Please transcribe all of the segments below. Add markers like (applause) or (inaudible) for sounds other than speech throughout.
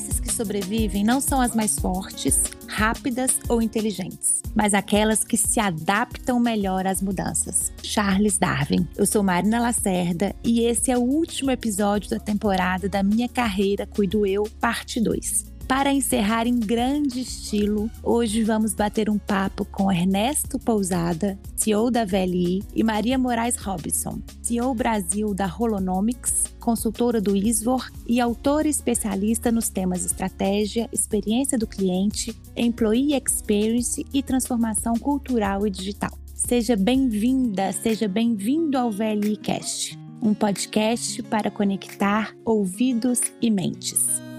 espécies que sobrevivem não são as mais fortes, rápidas ou inteligentes, mas aquelas que se adaptam melhor às mudanças. Charles Darwin. Eu sou Marina Lacerda e esse é o último episódio da temporada da minha carreira Cuido Eu, parte 2. Para encerrar em grande estilo, hoje vamos bater um papo com Ernesto Pousada, CEO da VLI, e Maria Moraes Robinson, CEO Brasil da Holonomics, consultora do ISVOR e autora especialista nos temas estratégia, experiência do cliente, employee experience e transformação cultural e digital. Seja bem-vinda, seja bem-vindo ao VLI Cast, um podcast para conectar ouvidos e mentes.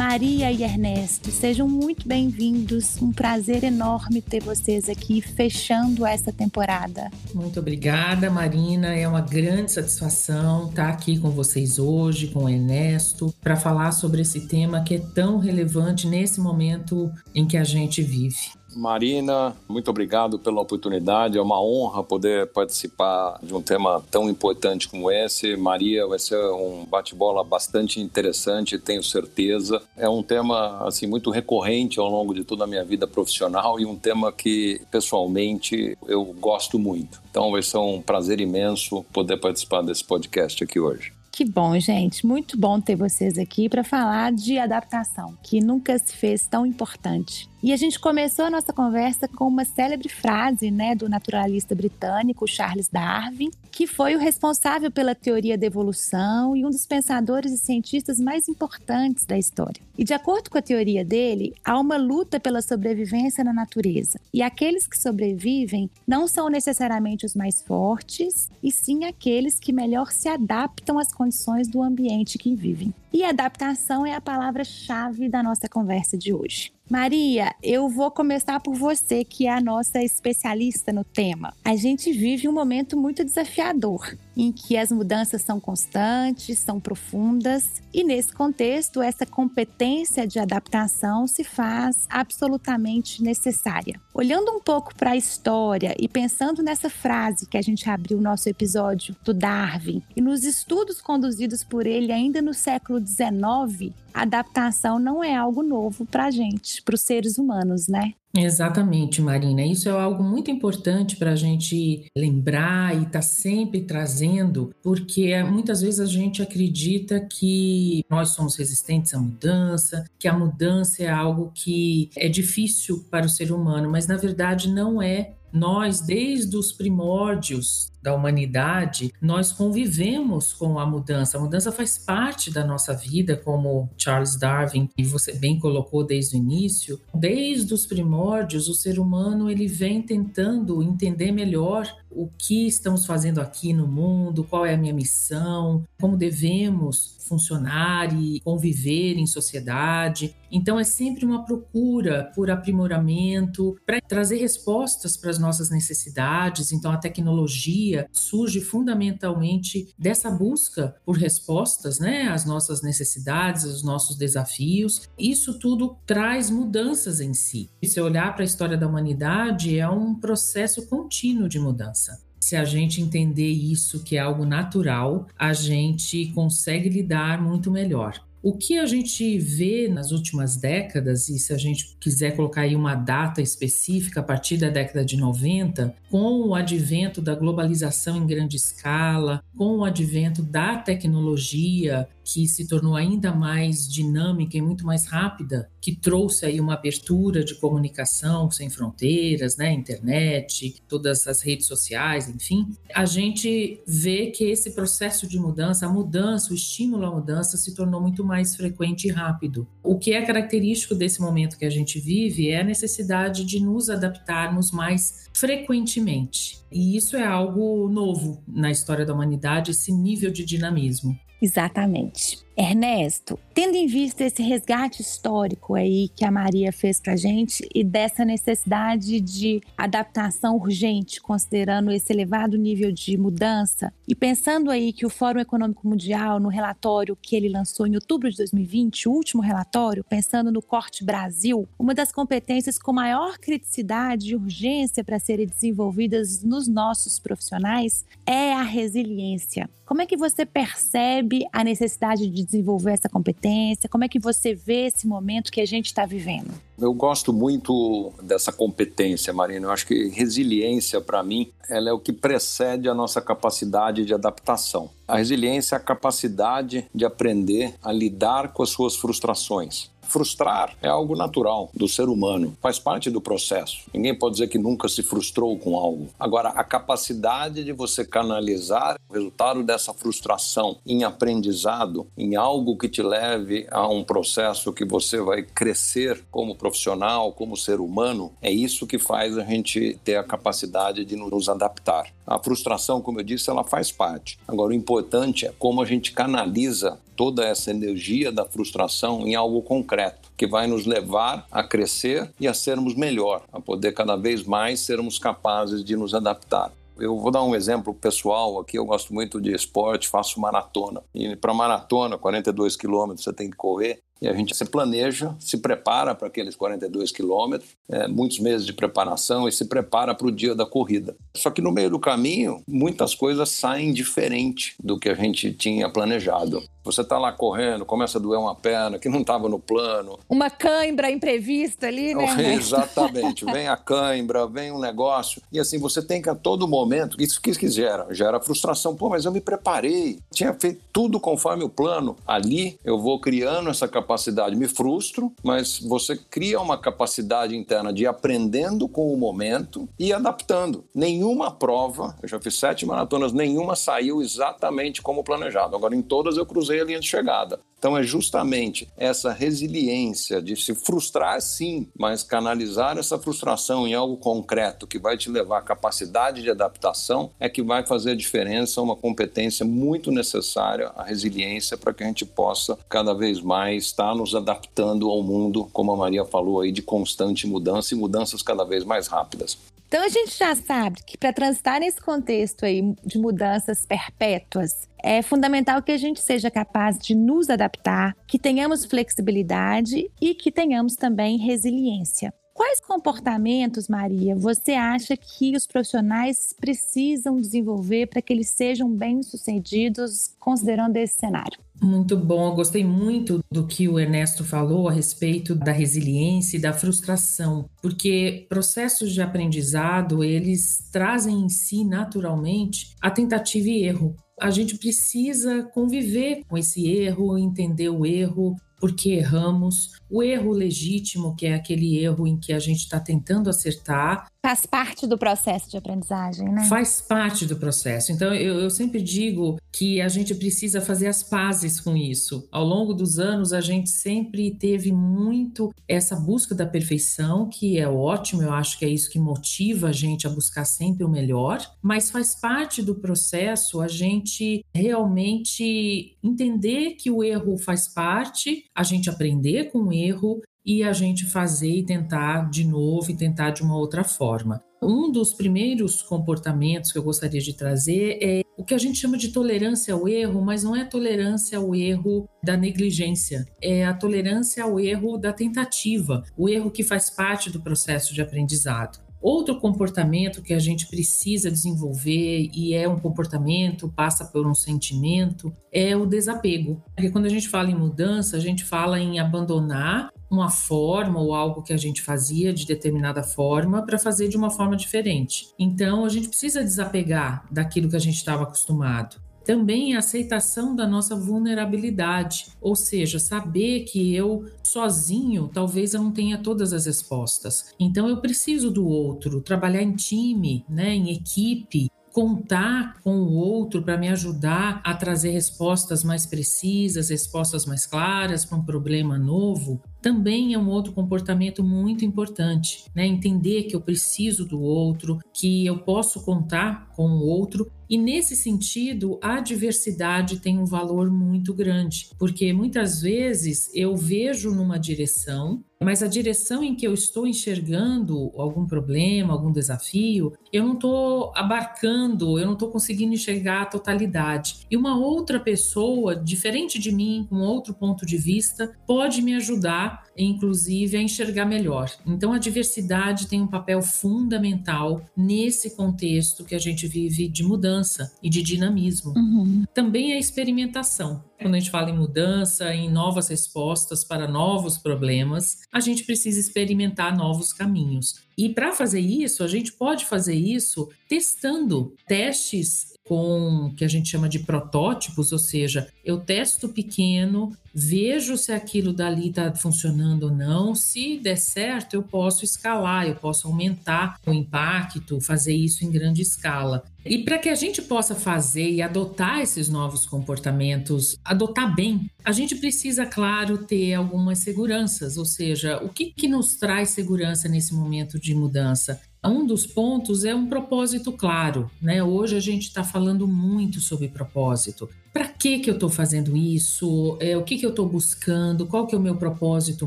Maria e Ernesto, sejam muito bem-vindos. Um prazer enorme ter vocês aqui fechando essa temporada. Muito obrigada, Marina. É uma grande satisfação estar aqui com vocês hoje, com o Ernesto, para falar sobre esse tema que é tão relevante nesse momento em que a gente vive. Marina, muito obrigado pela oportunidade. É uma honra poder participar de um tema tão importante como esse. Maria, vai ser um bate-bola bastante interessante, tenho certeza. É um tema assim muito recorrente ao longo de toda a minha vida profissional e um tema que pessoalmente eu gosto muito. Então vai ser um prazer imenso poder participar desse podcast aqui hoje. Que bom, gente. Muito bom ter vocês aqui para falar de adaptação, que nunca se fez tão importante. E a gente começou a nossa conversa com uma célebre frase né, do naturalista britânico Charles Darwin, que foi o responsável pela teoria da evolução e um dos pensadores e cientistas mais importantes da história. E de acordo com a teoria dele, há uma luta pela sobrevivência na natureza. E aqueles que sobrevivem não são necessariamente os mais fortes, e sim aqueles que melhor se adaptam às condições do ambiente que vivem. E adaptação é a palavra-chave da nossa conversa de hoje. Maria, eu vou começar por você, que é a nossa especialista no tema. A gente vive um momento muito desafiador, em que as mudanças são constantes, são profundas, e nesse contexto, essa competência de adaptação se faz absolutamente necessária. Olhando um pouco para a história e pensando nessa frase que a gente abriu o nosso episódio do Darwin, e nos estudos conduzidos por ele ainda no século XIX, adaptação não é algo novo para a gente, para os seres humanos, né? Exatamente, Marina. Isso é algo muito importante para a gente lembrar e estar tá sempre trazendo, porque muitas vezes a gente acredita que nós somos resistentes à mudança, que a mudança é algo que é difícil para o ser humano, mas na verdade não é. Nós, desde os primórdios da humanidade, nós convivemos com a mudança. A mudança faz parte da nossa vida, como Charles Darwin e você bem colocou desde o início. Desde os primórdios, o ser humano ele vem tentando entender melhor o que estamos fazendo aqui no mundo, qual é a minha missão, como devemos funcionar e conviver em sociedade. Então é sempre uma procura por aprimoramento, para trazer respostas para as nossas necessidades. Então a tecnologia surge fundamentalmente dessa busca por respostas, né, às nossas necessidades, aos nossos desafios. Isso tudo traz mudanças em si. E se olhar para a história da humanidade, é um processo contínuo de mudança. Se a gente entender isso, que é algo natural, a gente consegue lidar muito melhor. O que a gente vê nas últimas décadas, e se a gente quiser colocar aí uma data específica a partir da década de 90, com o advento da globalização em grande escala, com o advento da tecnologia, que se tornou ainda mais dinâmica e muito mais rápida, que trouxe aí uma abertura de comunicação sem fronteiras, né, internet, todas as redes sociais, enfim, a gente vê que esse processo de mudança, a mudança, o estímulo à mudança se tornou muito mais frequente e rápido. O que é característico desse momento que a gente vive é a necessidade de nos adaptarmos mais frequentemente. E isso é algo novo na história da humanidade, esse nível de dinamismo. Exatamente. Ernesto, tendo em vista esse resgate histórico aí que a Maria fez para gente e dessa necessidade de adaptação urgente, considerando esse elevado nível de mudança, e pensando aí que o Fórum Econômico Mundial, no relatório que ele lançou em outubro de 2020, o último relatório, pensando no corte Brasil, uma das competências com maior criticidade e urgência para serem desenvolvidas nos nossos profissionais é a resiliência. Como é que você percebe a necessidade de desenvolver essa competência? Como é que você vê esse momento que a gente está vivendo? Eu gosto muito dessa competência, Marina. Eu acho que resiliência, para mim, ela é o que precede a nossa capacidade de adaptação. A resiliência é a capacidade de aprender a lidar com as suas frustrações. Frustrar é algo natural do ser humano, faz parte do processo. Ninguém pode dizer que nunca se frustrou com algo. Agora, a capacidade de você canalizar o resultado dessa frustração em aprendizado, em algo que te leve a um processo que você vai crescer como profissional, como ser humano, é isso que faz a gente ter a capacidade de nos adaptar. A frustração, como eu disse, ela faz parte. Agora, o importante é como a gente canaliza toda essa energia da frustração em algo concreto, que vai nos levar a crescer e a sermos melhor, a poder cada vez mais sermos capazes de nos adaptar. Eu vou dar um exemplo pessoal aqui. Eu gosto muito de esporte, faço maratona. E para maratona, 42 quilômetros, você tem que correr. E a gente se planeja, se prepara para aqueles 42 quilômetros, é, muitos meses de preparação e se prepara para o dia da corrida. Só que no meio do caminho, muitas coisas saem diferente do que a gente tinha planejado. Você está lá correndo, começa a doer uma perna que não estava no plano. Uma cãibra imprevista ali, né? (laughs) Exatamente. vem a cãibra, vem um negócio. E assim, você tem que a todo momento, isso que gera, gera frustração. Pô, mas eu me preparei, tinha feito tudo conforme o plano. Ali eu vou criando essa capacidade, me frustro, mas você cria uma capacidade interna de ir aprendendo com o momento e adaptando. Nenhuma prova, eu já fiz sete maratonas, nenhuma saiu exatamente como planejado. Agora, em todas eu cruzei cruzei a linha de chegada. Então é justamente essa resiliência de se frustrar sim, mas canalizar essa frustração em algo concreto que vai te levar à capacidade de adaptação é que vai fazer a diferença, uma competência muito necessária, a resiliência para que a gente possa cada vez mais estar nos adaptando ao mundo, como a Maria falou aí, de constante mudança e mudanças cada vez mais rápidas. Então a gente já sabe que para transitar nesse contexto aí de mudanças perpétuas, é fundamental que a gente seja capaz de nos adaptar, que tenhamos flexibilidade e que tenhamos também resiliência. Quais comportamentos, Maria, você acha que os profissionais precisam desenvolver para que eles sejam bem-sucedidos considerando esse cenário? Muito bom, eu gostei muito do que o Ernesto falou a respeito da resiliência e da frustração, porque processos de aprendizado, eles trazem em si naturalmente a tentativa e erro. A gente precisa conviver com esse erro, entender o erro, porque erramos, o erro legítimo, que é aquele erro em que a gente está tentando acertar. Faz parte do processo de aprendizagem, né? Faz parte do processo. Então, eu, eu sempre digo que a gente precisa fazer as pazes com isso. Ao longo dos anos, a gente sempre teve muito essa busca da perfeição, que é ótimo, eu acho que é isso que motiva a gente a buscar sempre o melhor, mas faz parte do processo a gente realmente entender que o erro faz parte, a gente aprender com o erro e a gente fazer e tentar de novo e tentar de uma outra forma. Um dos primeiros comportamentos que eu gostaria de trazer é o que a gente chama de tolerância ao erro, mas não é tolerância ao erro da negligência, é a tolerância ao erro da tentativa, o erro que faz parte do processo de aprendizado. Outro comportamento que a gente precisa desenvolver e é um comportamento, passa por um sentimento, é o desapego. Porque quando a gente fala em mudança, a gente fala em abandonar uma forma ou algo que a gente fazia de determinada forma para fazer de uma forma diferente. Então a gente precisa desapegar daquilo que a gente estava acostumado. Também a aceitação da nossa vulnerabilidade, ou seja, saber que eu sozinho talvez eu não tenha todas as respostas. Então eu preciso do outro, trabalhar em time, né, em equipe, contar com o outro para me ajudar a trazer respostas mais precisas, respostas mais claras para um problema novo, também é um outro comportamento muito importante, né? Entender que eu preciso do outro, que eu posso contar com o outro e nesse sentido, a diversidade tem um valor muito grande, porque muitas vezes eu vejo numa direção, mas a direção em que eu estou enxergando algum problema, algum desafio, eu não estou abarcando, eu não estou conseguindo enxergar a totalidade. E uma outra pessoa, diferente de mim, com outro ponto de vista, pode me ajudar, inclusive, a enxergar melhor. Então, a diversidade tem um papel fundamental nesse contexto que a gente vive de mudança e de dinamismo. Uhum. Também a experimentação. Quando a gente fala em mudança, em novas respostas para novos problemas, a gente precisa experimentar novos caminhos. E para fazer isso, a gente pode fazer isso testando testes com que a gente chama de protótipos, ou seja, eu testo pequeno, vejo se aquilo dali está funcionando ou não. Se der certo, eu posso escalar, eu posso aumentar o impacto, fazer isso em grande escala. E para que a gente possa fazer e adotar esses novos comportamentos, adotar bem, a gente precisa, claro, ter algumas seguranças, ou seja, o que, que nos traz segurança nesse momento de mudança? Um dos pontos é um propósito claro, né? Hoje a gente está falando muito sobre propósito. Para que que eu estou fazendo isso? É, o que que eu estou buscando? Qual que é o meu propósito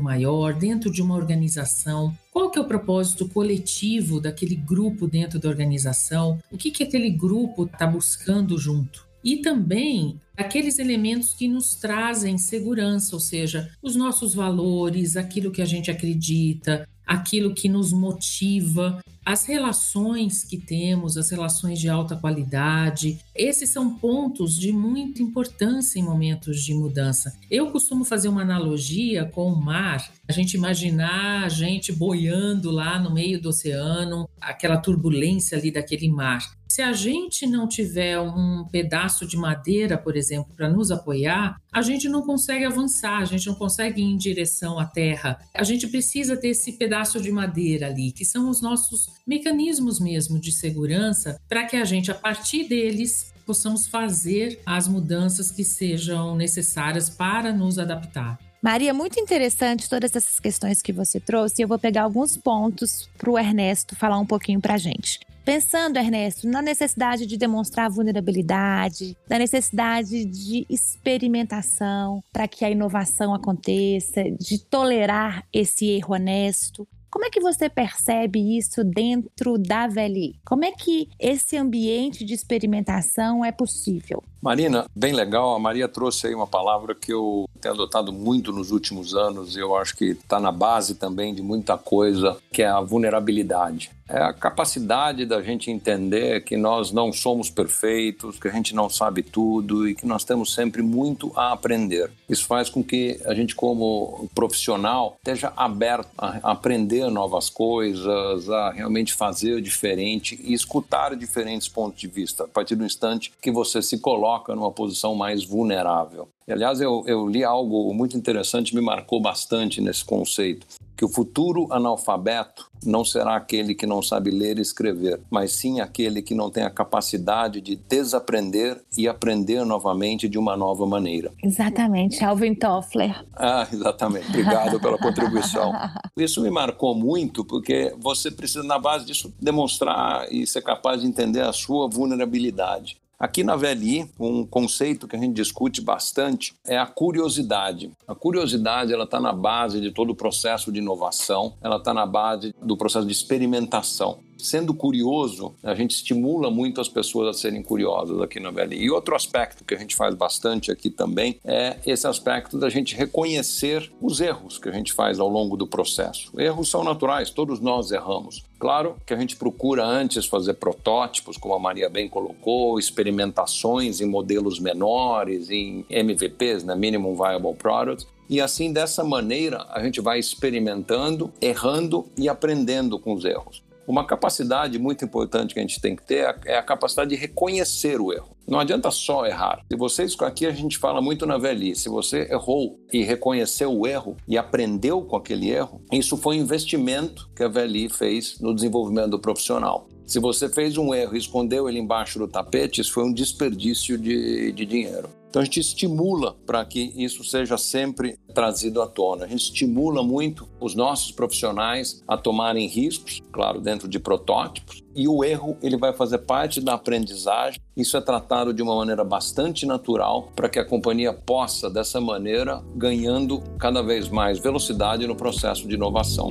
maior dentro de uma organização? Qual que é o propósito coletivo daquele grupo dentro da organização? O que que aquele grupo está buscando junto? E também aqueles elementos que nos trazem segurança, ou seja, os nossos valores, aquilo que a gente acredita, aquilo que nos motiva, as relações que temos, as relações de alta qualidade. Esses são pontos de muita importância em momentos de mudança. Eu costumo fazer uma analogia com o mar, a gente imaginar a gente boiando lá no meio do oceano, aquela turbulência ali daquele mar. Se a gente não tiver um pedaço de madeira, por exemplo, para nos apoiar, a gente não consegue avançar, a gente não consegue ir em direção à terra. A gente precisa ter esse pedaço de madeira ali, que são os nossos mecanismos mesmo de segurança, para que a gente, a partir deles, possamos fazer as mudanças que sejam necessárias para nos adaptar. Maria, muito interessante todas essas questões que você trouxe. Eu vou pegar alguns pontos para o Ernesto falar um pouquinho para a gente. Pensando, Ernesto, na necessidade de demonstrar vulnerabilidade, na necessidade de experimentação para que a inovação aconteça, de tolerar esse erro honesto. Como é que você percebe isso dentro da VLI? Como é que esse ambiente de experimentação é possível? Marina, bem legal. A Maria trouxe aí uma palavra que eu tenho adotado muito nos últimos anos e eu acho que está na base também de muita coisa, que é a vulnerabilidade é a capacidade da gente entender que nós não somos perfeitos, que a gente não sabe tudo e que nós temos sempre muito a aprender. Isso faz com que a gente, como profissional, esteja aberto a aprender novas coisas, a realmente fazer diferente e escutar diferentes pontos de vista, a partir do instante que você se coloca numa posição mais vulnerável. E, aliás, eu, eu li algo muito interessante, me marcou bastante nesse conceito, que o futuro analfabeto não será aquele que não sabe ler e escrever, mas sim aquele que não tem a capacidade de desaprender e aprender novamente de uma nova maneira. Exatamente, Alvin Toffler. Ah, exatamente. Obrigado pela contribuição. (laughs) Isso me marcou muito porque você precisa, na base disso, demonstrar e ser capaz de entender a sua vulnerabilidade. Aqui na VLI, um conceito que a gente discute bastante é a curiosidade. A curiosidade ela está na base de todo o processo de inovação, ela está na base do processo de experimentação sendo curioso, a gente estimula muito as pessoas a serem curiosas aqui na VLI. E outro aspecto que a gente faz bastante aqui também é esse aspecto da gente reconhecer os erros que a gente faz ao longo do processo. Erros são naturais, todos nós erramos. Claro que a gente procura antes fazer protótipos, como a Maria bem colocou, experimentações em modelos menores, em MVPs, né, Minimum Viable Products, e assim, dessa maneira, a gente vai experimentando, errando e aprendendo com os erros. Uma capacidade muito importante que a gente tem que ter é a capacidade de reconhecer o erro. Não adianta só errar. Se vocês aqui a gente fala muito na velhice, se você errou e reconheceu o erro e aprendeu com aquele erro, isso foi um investimento que a Veli fez no desenvolvimento do profissional. Se você fez um erro e escondeu ele embaixo do tapete, isso foi um desperdício de, de dinheiro. Então a gente estimula para que isso seja sempre trazido à tona. A gente estimula muito os nossos profissionais a tomarem riscos, claro, dentro de protótipos, e o erro ele vai fazer parte da aprendizagem. Isso é tratado de uma maneira bastante natural para que a companhia possa dessa maneira ganhando cada vez mais velocidade no processo de inovação.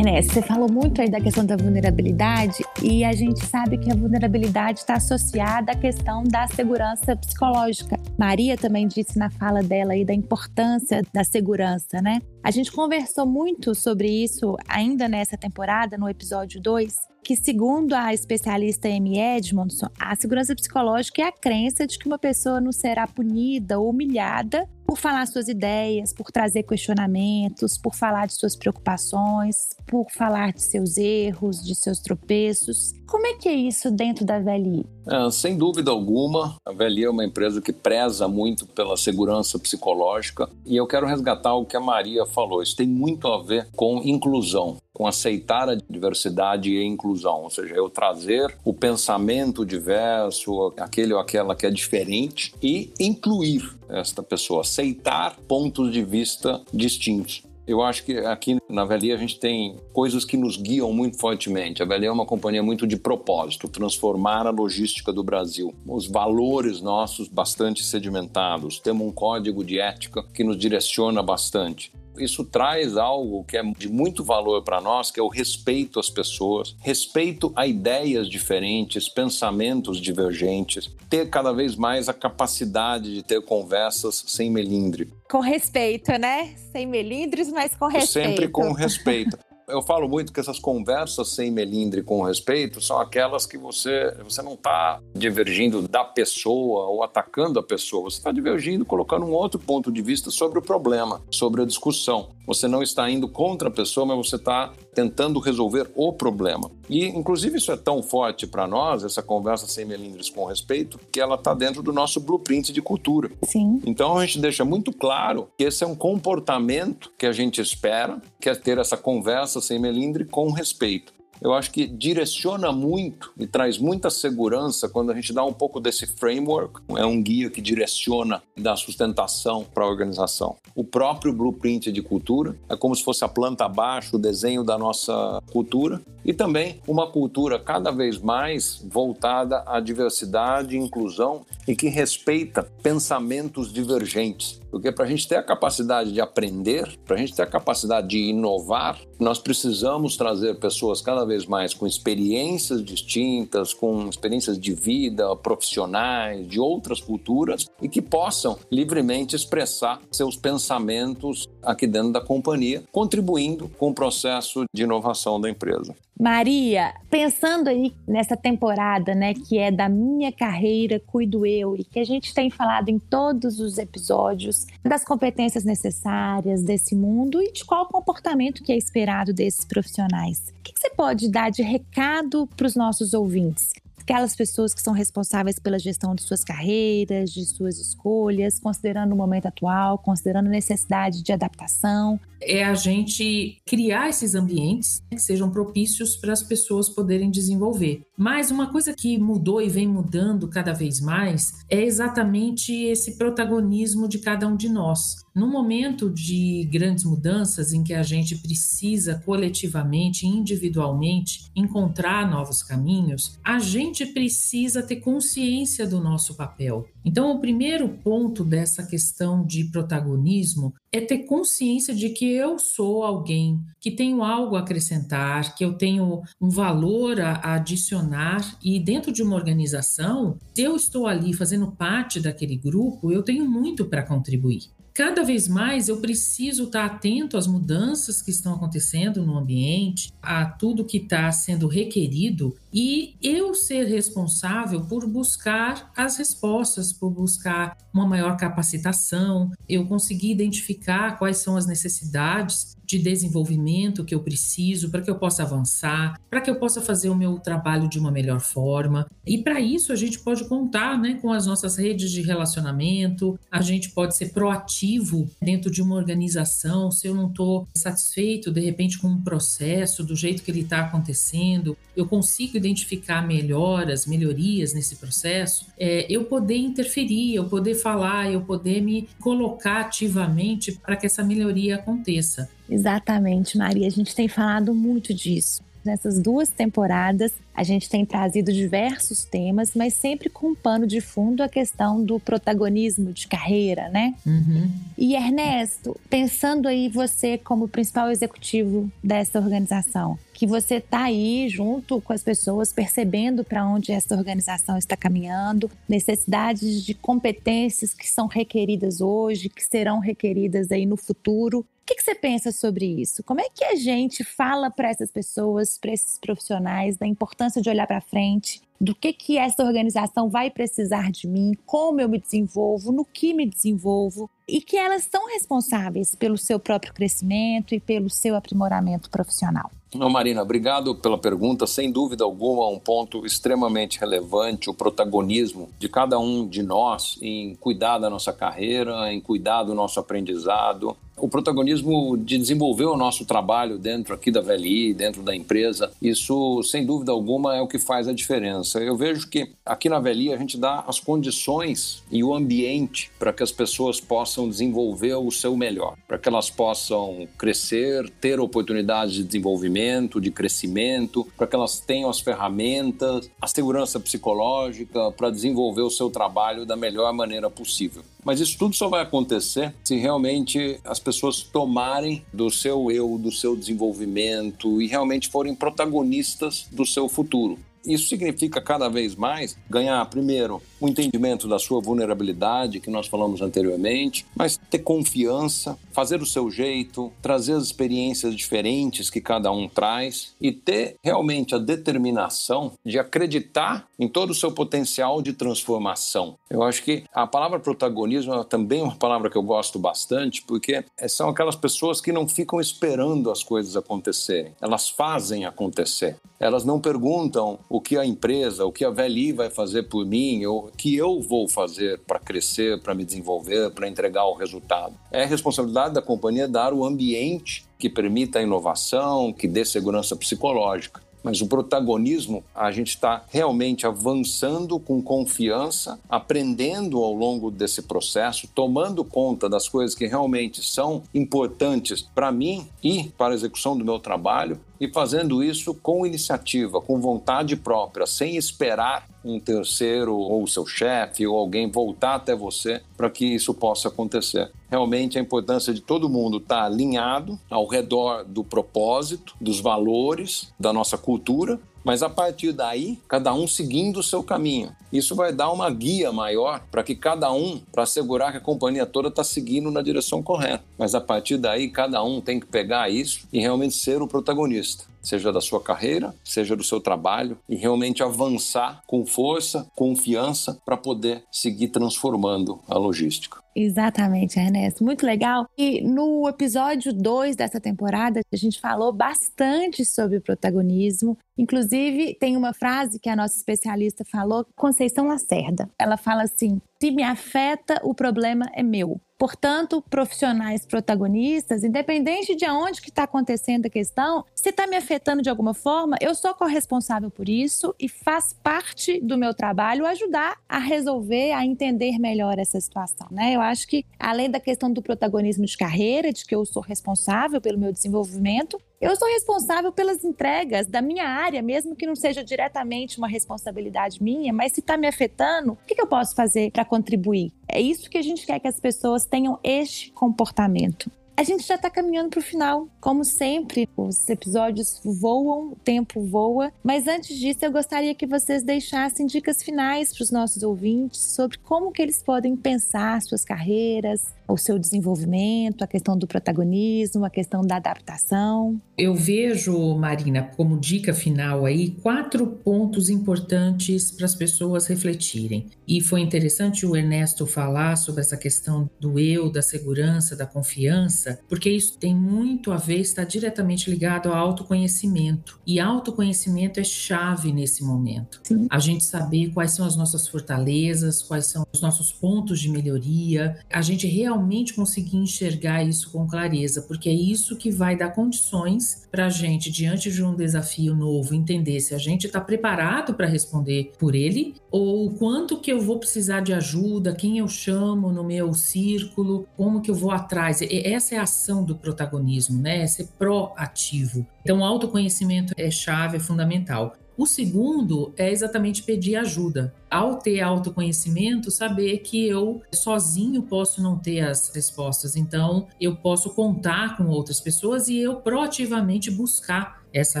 Você falou muito aí da questão da vulnerabilidade e a gente sabe que a vulnerabilidade está associada à questão da segurança psicológica. Maria também disse na fala dela aí da importância da segurança, né? A gente conversou muito sobre isso ainda nessa temporada, no episódio 2, que, segundo a especialista Amy Edmondson, a segurança psicológica é a crença de que uma pessoa não será punida ou humilhada por falar suas ideias, por trazer questionamentos, por falar de suas preocupações, por falar de seus erros, de seus tropeços. Como é que é isso dentro da VLI? É, sem dúvida alguma, a VLI é uma empresa que preza muito pela segurança psicológica e eu quero resgatar o que a Maria falou. Isso tem muito a ver com inclusão com aceitar a diversidade e a inclusão, ou seja, eu trazer o pensamento diverso, aquele ou aquela que é diferente e incluir esta pessoa, aceitar pontos de vista distintos. Eu acho que aqui na Velia a gente tem coisas que nos guiam muito fortemente. A Velia é uma companhia muito de propósito, transformar a logística do Brasil. Os valores nossos bastante sedimentados, temos um código de ética que nos direciona bastante isso traz algo que é de muito valor para nós, que é o respeito às pessoas, respeito a ideias diferentes, pensamentos divergentes, ter cada vez mais a capacidade de ter conversas sem melindre. Com respeito, né? Sem melindres, mas com respeito. Sempre com respeito. Eu falo muito que essas conversas sem melindre com respeito são aquelas que você, você não está divergindo da pessoa ou atacando a pessoa, você está divergindo colocando um outro ponto de vista sobre o problema, sobre a discussão. Você não está indo contra a pessoa, mas você está tentando resolver o problema. E, inclusive, isso é tão forte para nós, essa conversa sem melindres com respeito, que ela está dentro do nosso blueprint de cultura. Sim. Então, a gente deixa muito claro que esse é um comportamento que a gente espera, que é ter essa conversa sem melindre com respeito eu acho que direciona muito e traz muita segurança quando a gente dá um pouco desse framework. É um guia que direciona e dá sustentação para a organização. O próprio blueprint de cultura é como se fosse a planta abaixo, o desenho da nossa cultura e também uma cultura cada vez mais voltada à diversidade e inclusão e que respeita pensamentos divergentes. Porque para a gente ter a capacidade de aprender, para a gente ter a capacidade de inovar, nós precisamos trazer pessoas cada vez mais com experiências distintas, com experiências de vida, profissionais, de outras culturas e que possam livremente expressar seus pensamentos aqui dentro da companhia, contribuindo com o processo de inovação da empresa. Maria, pensando aí nessa temporada, né, que é da minha carreira, cuido eu, e que a gente tem falado em todos os episódios das competências necessárias desse mundo e de qual comportamento que é esperado desses profissionais. O que você pode dar de recado para os nossos ouvintes? aquelas pessoas que são responsáveis pela gestão de suas carreiras, de suas escolhas, considerando o momento atual, considerando a necessidade de adaptação. É a gente criar esses ambientes que sejam propícios para as pessoas poderem desenvolver. Mas uma coisa que mudou e vem mudando cada vez mais é exatamente esse protagonismo de cada um de nós. No momento de grandes mudanças em que a gente precisa coletivamente, individualmente, encontrar novos caminhos, a gente precisa ter consciência do nosso papel. Então, o primeiro ponto dessa questão de protagonismo é ter consciência de que eu sou alguém que tenho algo a acrescentar, que eu tenho um valor a adicionar e dentro de uma organização, se eu estou ali fazendo parte daquele grupo, eu tenho muito para contribuir. Cada vez mais eu preciso estar atento às mudanças que estão acontecendo no ambiente, a tudo que está sendo requerido e eu ser responsável por buscar as respostas, por buscar uma maior capacitação, eu conseguir identificar quais são as necessidades de desenvolvimento que eu preciso para que eu possa avançar, para que eu possa fazer o meu trabalho de uma melhor forma. E para isso a gente pode contar né, com as nossas redes de relacionamento, a gente pode ser proativo dentro de uma organização. Se eu não estou satisfeito, de repente, com um processo, do jeito que ele está acontecendo, eu consigo identificar melhoras, melhorias nesse processo, é, eu poder interferir, eu poder falar, eu poder me colocar ativamente para que essa melhoria aconteça. Exatamente, Maria. A gente tem falado muito disso. Nessas duas temporadas, a gente tem trazido diversos temas, mas sempre com um pano de fundo a questão do protagonismo de carreira, né? Uhum. E Ernesto, pensando aí você como principal executivo dessa organização, que você está aí junto com as pessoas, percebendo para onde essa organização está caminhando, necessidades de competências que são requeridas hoje, que serão requeridas aí no futuro. O que, que, você pensa sobre isso? Como é que a gente fala para essas pessoas, para esses profissionais, da importância de olhar para frente, do que, que essa organização vai precisar de mim, como eu me desenvolvo, no que me desenvolvo, e que elas são responsáveis pelo seu próprio crescimento e pelo seu aprimoramento profissional? Não, Marina, obrigado pela pergunta. Sem dúvida alguma, um ponto extremamente relevante, o protagonismo de cada um de nós em cuidar da nossa carreira, em cuidar do nosso aprendizado, o protagonismo de desenvolver o nosso trabalho dentro aqui da VLI, dentro da empresa, isso sem dúvida alguma é o que faz a diferença. Eu vejo que aqui na VLI a gente dá as condições e o ambiente para que as pessoas possam desenvolver o seu melhor, para que elas possam crescer, ter oportunidades de desenvolvimento, de crescimento, para que elas tenham as ferramentas, a segurança psicológica para desenvolver o seu trabalho da melhor maneira possível. Mas isso tudo só vai acontecer se realmente as pessoas tomarem do seu eu, do seu desenvolvimento e realmente forem protagonistas do seu futuro. Isso significa cada vez mais ganhar, primeiro, o entendimento da sua vulnerabilidade, que nós falamos anteriormente, mas ter confiança, fazer o seu jeito, trazer as experiências diferentes que cada um traz e ter realmente a determinação de acreditar em todo o seu potencial de transformação. Eu acho que a palavra protagonismo é também uma palavra que eu gosto bastante, porque são aquelas pessoas que não ficam esperando as coisas acontecerem, elas fazem acontecer. Elas não perguntam o que a empresa, o que a VLI vai fazer por mim, ou que eu vou fazer para crescer, para me desenvolver, para entregar o resultado. É responsabilidade da companhia dar o ambiente que permita a inovação, que dê segurança psicológica mas o protagonismo, a gente está realmente avançando com confiança, aprendendo ao longo desse processo, tomando conta das coisas que realmente são importantes para mim e para a execução do meu trabalho e fazendo isso com iniciativa, com vontade própria, sem esperar um terceiro ou seu chefe ou alguém voltar até você para que isso possa acontecer. Realmente a importância de todo mundo estar tá alinhado ao redor do propósito, dos valores, da nossa cultura mas a partir daí, cada um seguindo o seu caminho. Isso vai dar uma guia maior para que cada um, para assegurar que a companhia toda está seguindo na direção correta. Mas a partir daí, cada um tem que pegar isso e realmente ser o protagonista seja da sua carreira, seja do seu trabalho, e realmente avançar com força, confiança, para poder seguir transformando a logística. Exatamente, Ernesto. Muito legal. E no episódio 2 dessa temporada, a gente falou bastante sobre o protagonismo. Inclusive, tem uma frase que a nossa especialista falou, Conceição Lacerda. Ela fala assim: se me afeta, o problema é meu. Portanto, profissionais protagonistas, independente de aonde que está acontecendo a questão, se está me afetando de alguma forma, eu sou corresponsável por isso e faz parte do meu trabalho ajudar a resolver, a entender melhor essa situação. Né? Eu acho que, além da questão do protagonismo de carreira, de que eu sou responsável pelo meu desenvolvimento, eu sou responsável pelas entregas da minha área, mesmo que não seja diretamente uma responsabilidade minha, mas se está me afetando, o que, eu posso fazer para contribuir? É isso que a gente quer que as pessoas tenham este comportamento. A gente já está caminhando para o final. Como sempre, os episódios voam, o tempo voa. Mas antes disso, eu gostaria que vocês deixassem dicas finais para os nossos ouvintes sobre como que eles podem pensar suas carreiras, o seu desenvolvimento, a questão do protagonismo, a questão da adaptação. Eu vejo, Marina, como dica final aí, quatro pontos importantes para as pessoas refletirem. E foi interessante o Ernesto falar sobre essa questão do eu, da segurança, da confiança, porque isso tem muito a ver, está diretamente ligado ao autoconhecimento. E autoconhecimento é chave nesse momento. Sim. A gente saber quais são as nossas fortalezas, quais são os nossos pontos de melhoria, a gente realmente conseguir enxergar isso com clareza, porque é isso que vai dar condições para a gente, diante de um desafio novo, entender se a gente está preparado para responder por ele ou quanto que eu vou precisar de ajuda, quem eu chamo no meu círculo, como que eu vou atrás. Essa é ação do protagonismo, né? É ser proativo. Então, o autoconhecimento é chave, é fundamental. O segundo é exatamente pedir ajuda. Ao ter autoconhecimento, saber que eu sozinho posso não ter as respostas. Então, eu posso contar com outras pessoas e eu proativamente buscar essa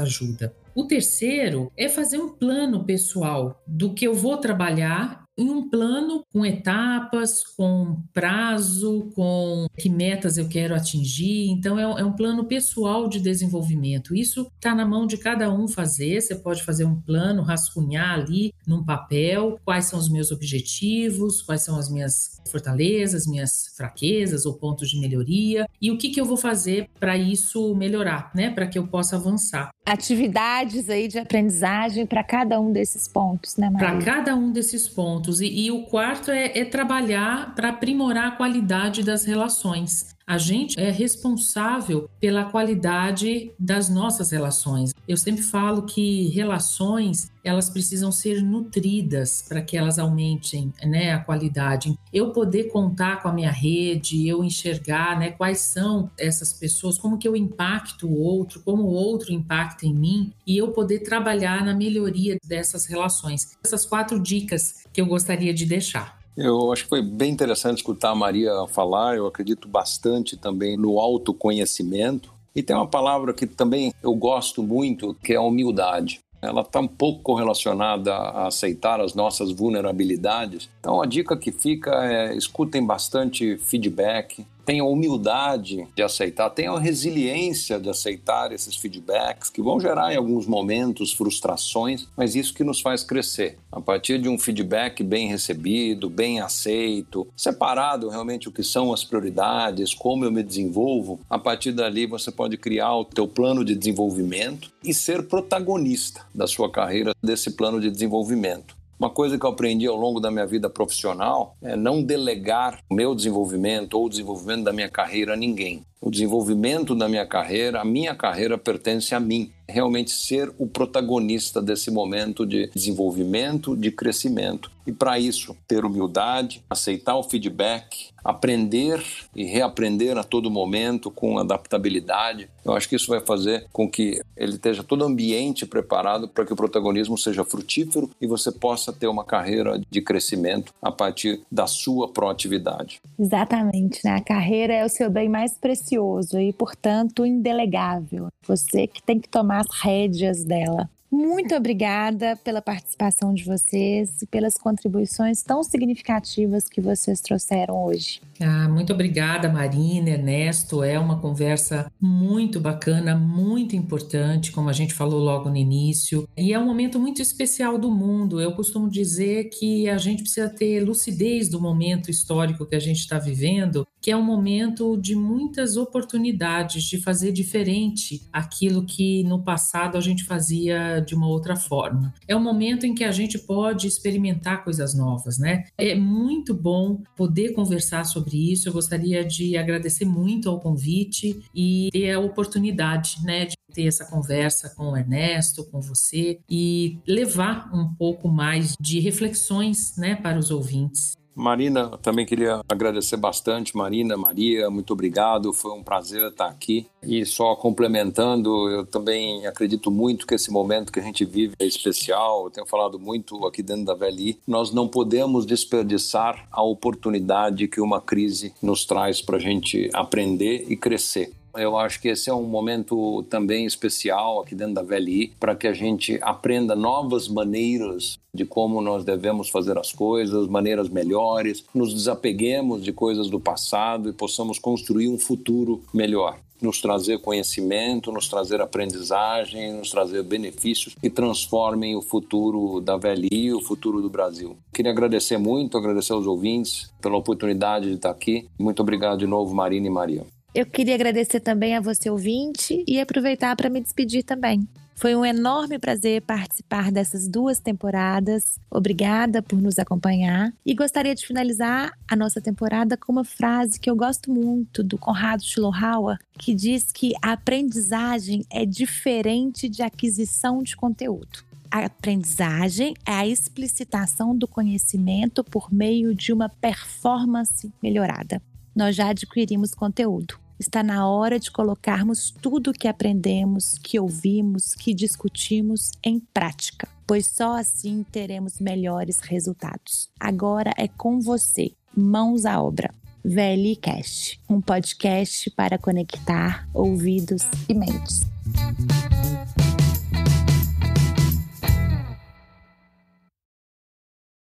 ajuda. O terceiro é fazer um plano pessoal do que eu vou trabalhar em um plano com etapas, com prazo, com que metas eu quero atingir. Então, é, um é plano pessoal de desenvolvimento. Isso está na mão de cada um fazer. Você pode fazer um plano, rascunhar ali num papel quais são os meus objetivos, quais são as minhas fortalezas, minhas fraquezas ou pontos de melhoria e o que, que eu vou fazer para isso melhorar, né? Para que eu possa avançar. Atividades aí de aprendizagem para cada um desses pontos, né, Maria? Para cada um desses pontos. E, e o quarto é, é trabalhar para aprimorar a qualidade das relações. A gente é responsável pela qualidade das nossas relações. Eu sempre falo que relações elas precisam ser nutridas para que elas aumentem né, a qualidade. Eu poder contar com a minha rede, eu enxergar né, quais são essas pessoas, como que eu impacto o outro, como o outro impacta em mim, e eu poder trabalhar na melhoria dessas relações. Essas quatro dicas que eu gostaria de deixar. Eu acho que foi bem interessante escutar a Maria falar. Eu acredito bastante também no autoconhecimento. E tem uma palavra que também eu gosto muito, que é a humildade. Ela está um pouco correlacionada a aceitar as nossas vulnerabilidades. Então, a dica que fica é escutem bastante feedback, tenham humildade de aceitar, tenham resiliência de aceitar esses feedbacks que vão gerar em alguns momentos frustrações, mas isso que nos faz crescer. A partir de um feedback bem recebido, bem aceito, separado realmente o que são as prioridades, como eu me desenvolvo, a partir dali você pode criar o teu plano de desenvolvimento e ser protagonista da sua carreira desse plano de desenvolvimento. Uma coisa que eu aprendi ao longo da minha vida profissional é não delegar o meu desenvolvimento ou o desenvolvimento da minha carreira a ninguém. O desenvolvimento da minha carreira, a minha carreira pertence a mim. Realmente ser o protagonista desse momento de desenvolvimento, de crescimento. E para isso, ter humildade, aceitar o feedback, aprender e reaprender a todo momento com adaptabilidade. Eu acho que isso vai fazer com que ele esteja todo ambiente preparado para que o protagonismo seja frutífero e você possa ter uma carreira de crescimento a partir da sua proatividade. Exatamente, né? A carreira é o seu bem mais precioso e, portanto, indelegável. Você que tem que tomar as rédeas dela. Muito obrigada pela participação de vocês e pelas contribuições tão significativas que vocês trouxeram hoje. Ah, muito obrigada, Marina, Ernesto. É uma conversa muito bacana, muito importante, como a gente falou logo no início. E é um momento muito especial do mundo. Eu costumo dizer que a gente precisa ter lucidez do momento histórico que a gente está vivendo, que é um momento de muitas oportunidades de fazer diferente aquilo que no passado a gente fazia de uma outra forma. É um momento em que a gente pode experimentar coisas novas, né? É muito bom poder conversar sobre isso. Eu gostaria de agradecer muito ao convite e ter a oportunidade, né, de ter essa conversa com o Ernesto, com você e levar um pouco mais de reflexões, né, para os ouvintes. Marina, também queria agradecer bastante. Marina, Maria, muito obrigado. Foi um prazer estar aqui. E só complementando, eu também acredito muito que esse momento que a gente vive é especial. Eu tenho falado muito aqui dentro da VLI. Nós não podemos desperdiçar a oportunidade que uma crise nos traz para a gente aprender e crescer. Eu acho que esse é um momento também especial aqui dentro da VLI para que a gente aprenda novas maneiras de como nós devemos fazer as coisas, maneiras melhores, nos desapeguemos de coisas do passado e possamos construir um futuro melhor nos trazer conhecimento, nos trazer aprendizagem, nos trazer benefícios que transformem o futuro da VLI o futuro do Brasil. Queria agradecer muito, agradecer aos ouvintes pela oportunidade de estar aqui. Muito obrigado de novo, Marina e Maria. Eu queria agradecer também a você, ouvinte, e aproveitar para me despedir também. Foi um enorme prazer participar dessas duas temporadas. Obrigada por nos acompanhar. E gostaria de finalizar a nossa temporada com uma frase que eu gosto muito do Conrado Schlohauer, que diz que a aprendizagem é diferente de aquisição de conteúdo. A aprendizagem é a explicitação do conhecimento por meio de uma performance melhorada. Nós já adquirimos conteúdo. Está na hora de colocarmos tudo o que aprendemos, que ouvimos, que discutimos em prática, pois só assim teremos melhores resultados. Agora é com você, mãos à obra. VLCast, um podcast para conectar ouvidos e mentes.